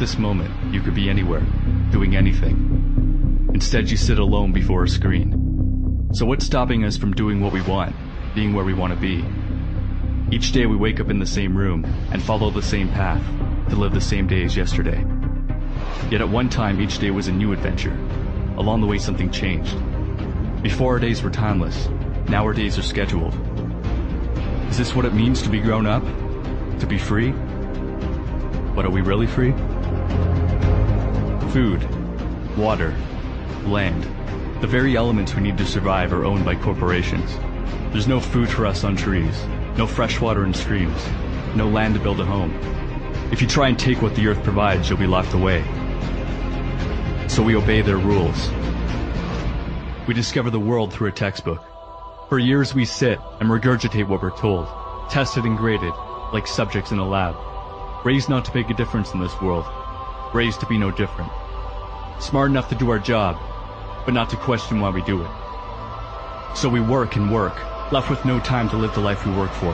this moment, you could be anywhere, doing anything. Instead, you sit alone before a screen. So what's stopping us from doing what we want, being where we want to be? Each day we wake up in the same room and follow the same path to live the same day as yesterday. Yet at one time, each day was a new adventure. Along the way, something changed. Before our days were timeless, now our days are scheduled. Is this what it means to be grown up? To be free? But are we really free? Food, water, land, the very elements we need to survive are owned by corporations. There's no food for us on trees, no fresh water in streams, no land to build a home. If you try and take what the earth provides, you'll be locked away. So we obey their rules. We discover the world through a textbook. For years we sit and regurgitate what we're told, tested and graded, like subjects in a lab. Raised not to make a difference in this world, raised to be no different. Smart enough to do our job, but not to question why we do it. So we work and work, left with no time to live the life we work for.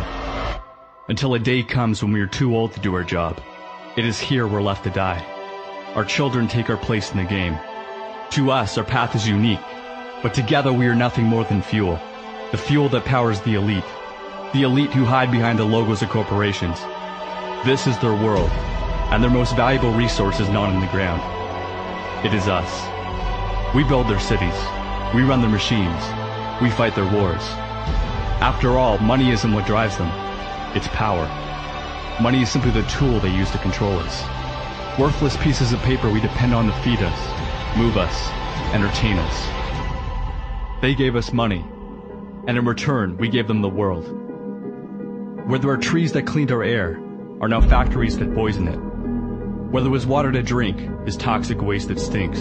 Until a day comes when we are too old to do our job. It is here we're left to die. Our children take our place in the game. To us, our path is unique, but together we are nothing more than fuel. The fuel that powers the elite. The elite who hide behind the logos of corporations. This is their world, and their most valuable resource is not in the ground. It is us. We build their cities. We run their machines. We fight their wars. After all, money isn't what drives them. It's power. Money is simply the tool they use to control us. Worthless pieces of paper we depend on to feed us, move us, entertain us. They gave us money, and in return, we gave them the world. Where there are trees that cleaned our air, are now factories that poison it. Where there was water to drink, is toxic waste that stinks.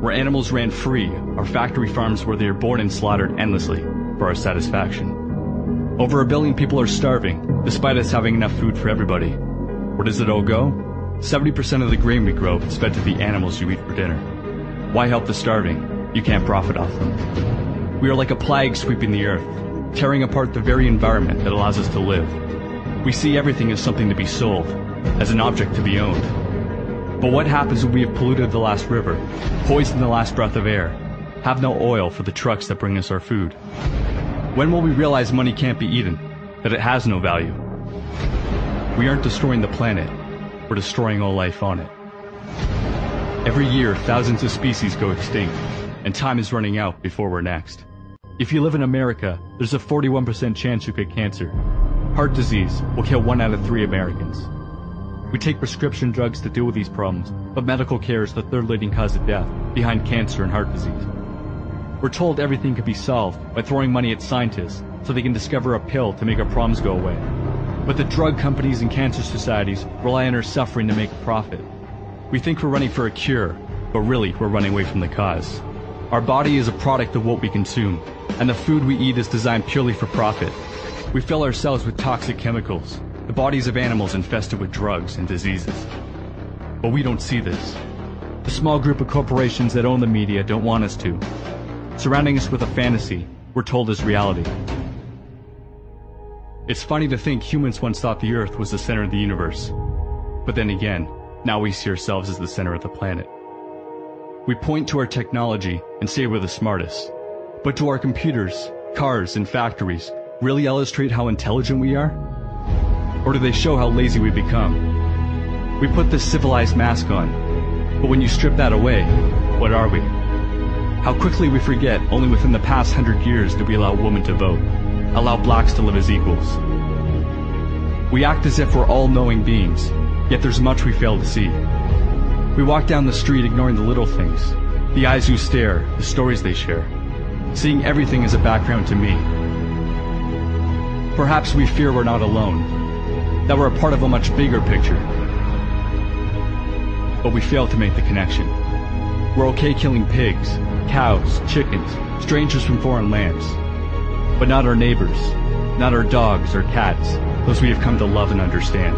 Where animals ran free, are factory farms where they are born and slaughtered endlessly for our satisfaction. Over a billion people are starving, despite us having enough food for everybody. Where does it all go? 70% of the grain we grow is fed to the animals you eat for dinner. Why help the starving? You can't profit off them. We are like a plague sweeping the earth, tearing apart the very environment that allows us to live. We see everything as something to be sold, as an object to be owned. But what happens when we have polluted the last river, poisoned the last breath of air, have no oil for the trucks that bring us our food? When will we realize money can't be eaten, that it has no value? We aren't destroying the planet, we're destroying all life on it. Every year, thousands of species go extinct, and time is running out before we're next. If you live in America, there's a 41% chance you get cancer. Heart disease will kill one out of three Americans. We take prescription drugs to deal with these problems, but medical care is the third leading cause of death, behind cancer and heart disease. We're told everything can be solved by throwing money at scientists so they can discover a pill to make our problems go away. But the drug companies and cancer societies rely on our suffering to make a profit. We think we're running for a cure, but really we're running away from the cause. Our body is a product of what we consume, and the food we eat is designed purely for profit. We fill ourselves with toxic chemicals, the bodies of animals infested with drugs and diseases. But we don't see this. The small group of corporations that own the media don't want us to. Surrounding us with a fantasy we're told is reality. It's funny to think humans once thought the Earth was the center of the universe. But then again, now we see ourselves as the center of the planet. We point to our technology and say we're the smartest. But do our computers, cars, and factories really illustrate how intelligent we are? Or do they show how lazy we've become? We put this civilized mask on, but when you strip that away, what are we? How quickly we forget only within the past hundred years did we allow women to vote, allow blacks to live as equals. We act as if we're all-knowing beings, yet there's much we fail to see. We walk down the street ignoring the little things, the eyes who stare, the stories they share, seeing everything as a background to me. Perhaps we fear we're not alone, that we're a part of a much bigger picture. But we fail to make the connection. We're okay killing pigs, cows, chickens, strangers from foreign lands. But not our neighbors, not our dogs or cats, those we have come to love and understand.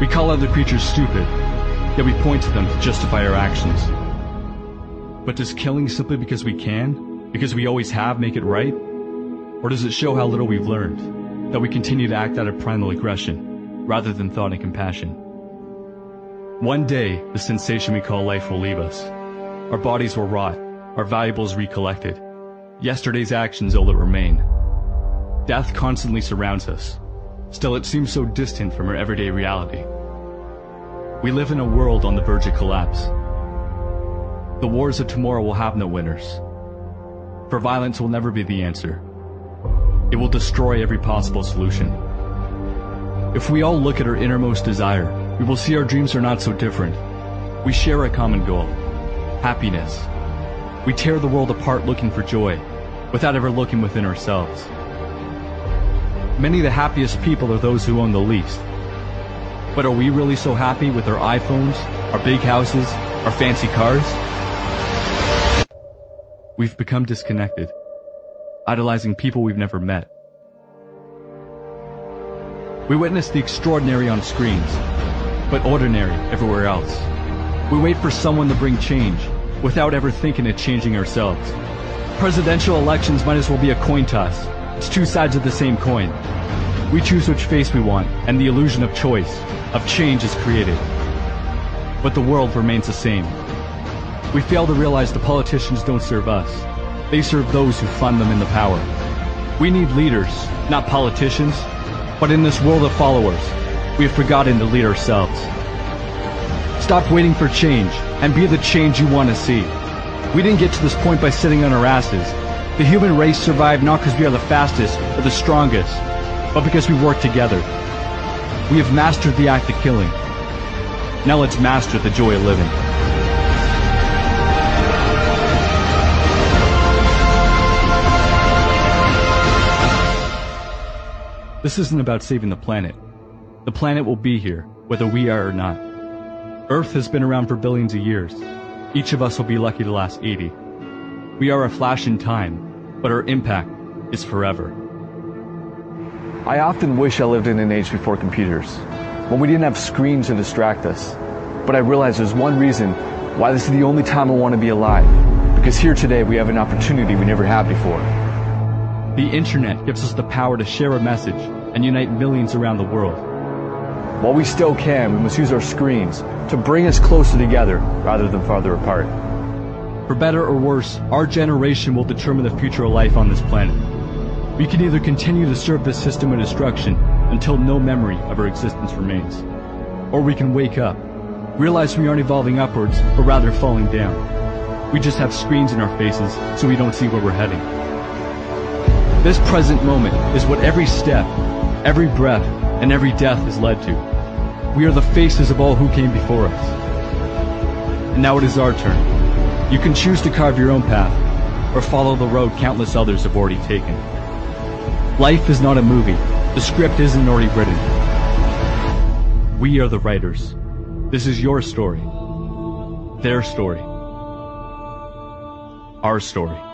We call other creatures stupid, yet we point to them to justify our actions. But does killing simply because we can, because we always have, make it right? Or does it show how little we've learned, that we continue to act out of primal aggression, rather than thought and compassion? One day, the sensation we call life will leave us. Our bodies will rot, our valuables recollected. Yesterday's actions all that remain. Death constantly surrounds us. Still, it seems so distant from our everyday reality. We live in a world on the verge of collapse. The wars of tomorrow will have no winners. For violence will never be the answer. It will destroy every possible solution. If we all look at our innermost desire, we will see our dreams are not so different. We share a common goal, happiness. We tear the world apart looking for joy, without ever looking within ourselves. Many of the happiest people are those who own the least. But are we really so happy with our iPhones, our big houses, our fancy cars? We've become disconnected, idolizing people we've never met. We witness the extraordinary on screens, but ordinary everywhere else. We wait for someone to bring change, without ever thinking of changing ourselves. Presidential elections might as well be a coin toss. It's two sides of the same coin. We choose which face we want, and the illusion of choice, of change is created. But the world remains the same. We fail to realize the politicians don't serve us. They serve those who fund them in the power. We need leaders, not politicians. But in this world of followers, we have forgotten to lead ourselves. Stop waiting for change and be the change you want to see. We didn't get to this point by sitting on our asses. The human race survived not because we are the fastest or the strongest, but because we work together. We have mastered the act of killing. Now let's master the joy of living. This isn't about saving the planet. The planet will be here, whether we are or not. Earth has been around for billions of years. Each of us will be lucky to last 80. We are a flash in time, but our impact is forever. I often wish I lived in an age before computers, when we didn't have screens to distract us. But I realize there's one reason why this is the only time I want to be alive. Because here today we have an opportunity we never had before. The internet gives us the power to share a message and unite millions around the world. While we still can, we must use our screens to bring us closer together rather than farther apart. For better or worse, our generation will determine the future of life on this planet. We can either continue to serve this system of destruction until no memory of our existence remains, or we can wake up, realize we aren't evolving upwards, but rather falling down. We just have screens in our faces so we don't see where we're heading. This present moment is what every step, every breath, and every death has led to. We are the faces of all who came before us. And now it is our turn. You can choose to carve your own path, or follow the road countless others have already taken. Life is not a movie. The script isn't already written. We are the writers. This is your story. Their story. Our story.